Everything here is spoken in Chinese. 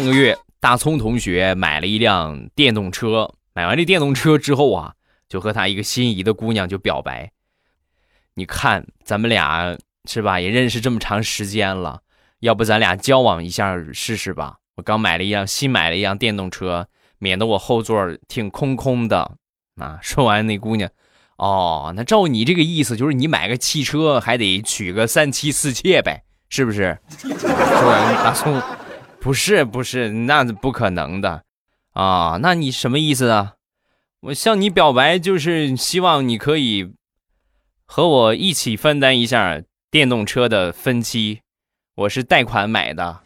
上个月，大葱同学买了一辆电动车。买完这电动车之后啊，就和他一个心仪的姑娘就表白。你看，咱们俩是吧，也认识这么长时间了，要不咱俩交往一下试试吧？我刚买了一辆新买了一辆电动车，免得我后座挺空空的。啊，说完那姑娘，哦，那照你这个意思，就是你买个汽车还得娶个三妻四妾呗，是不是？说完大葱。不是不是，那不可能的，啊，那你什么意思啊？我向你表白就是希望你可以和我一起分担一下电动车的分期，我是贷款买的。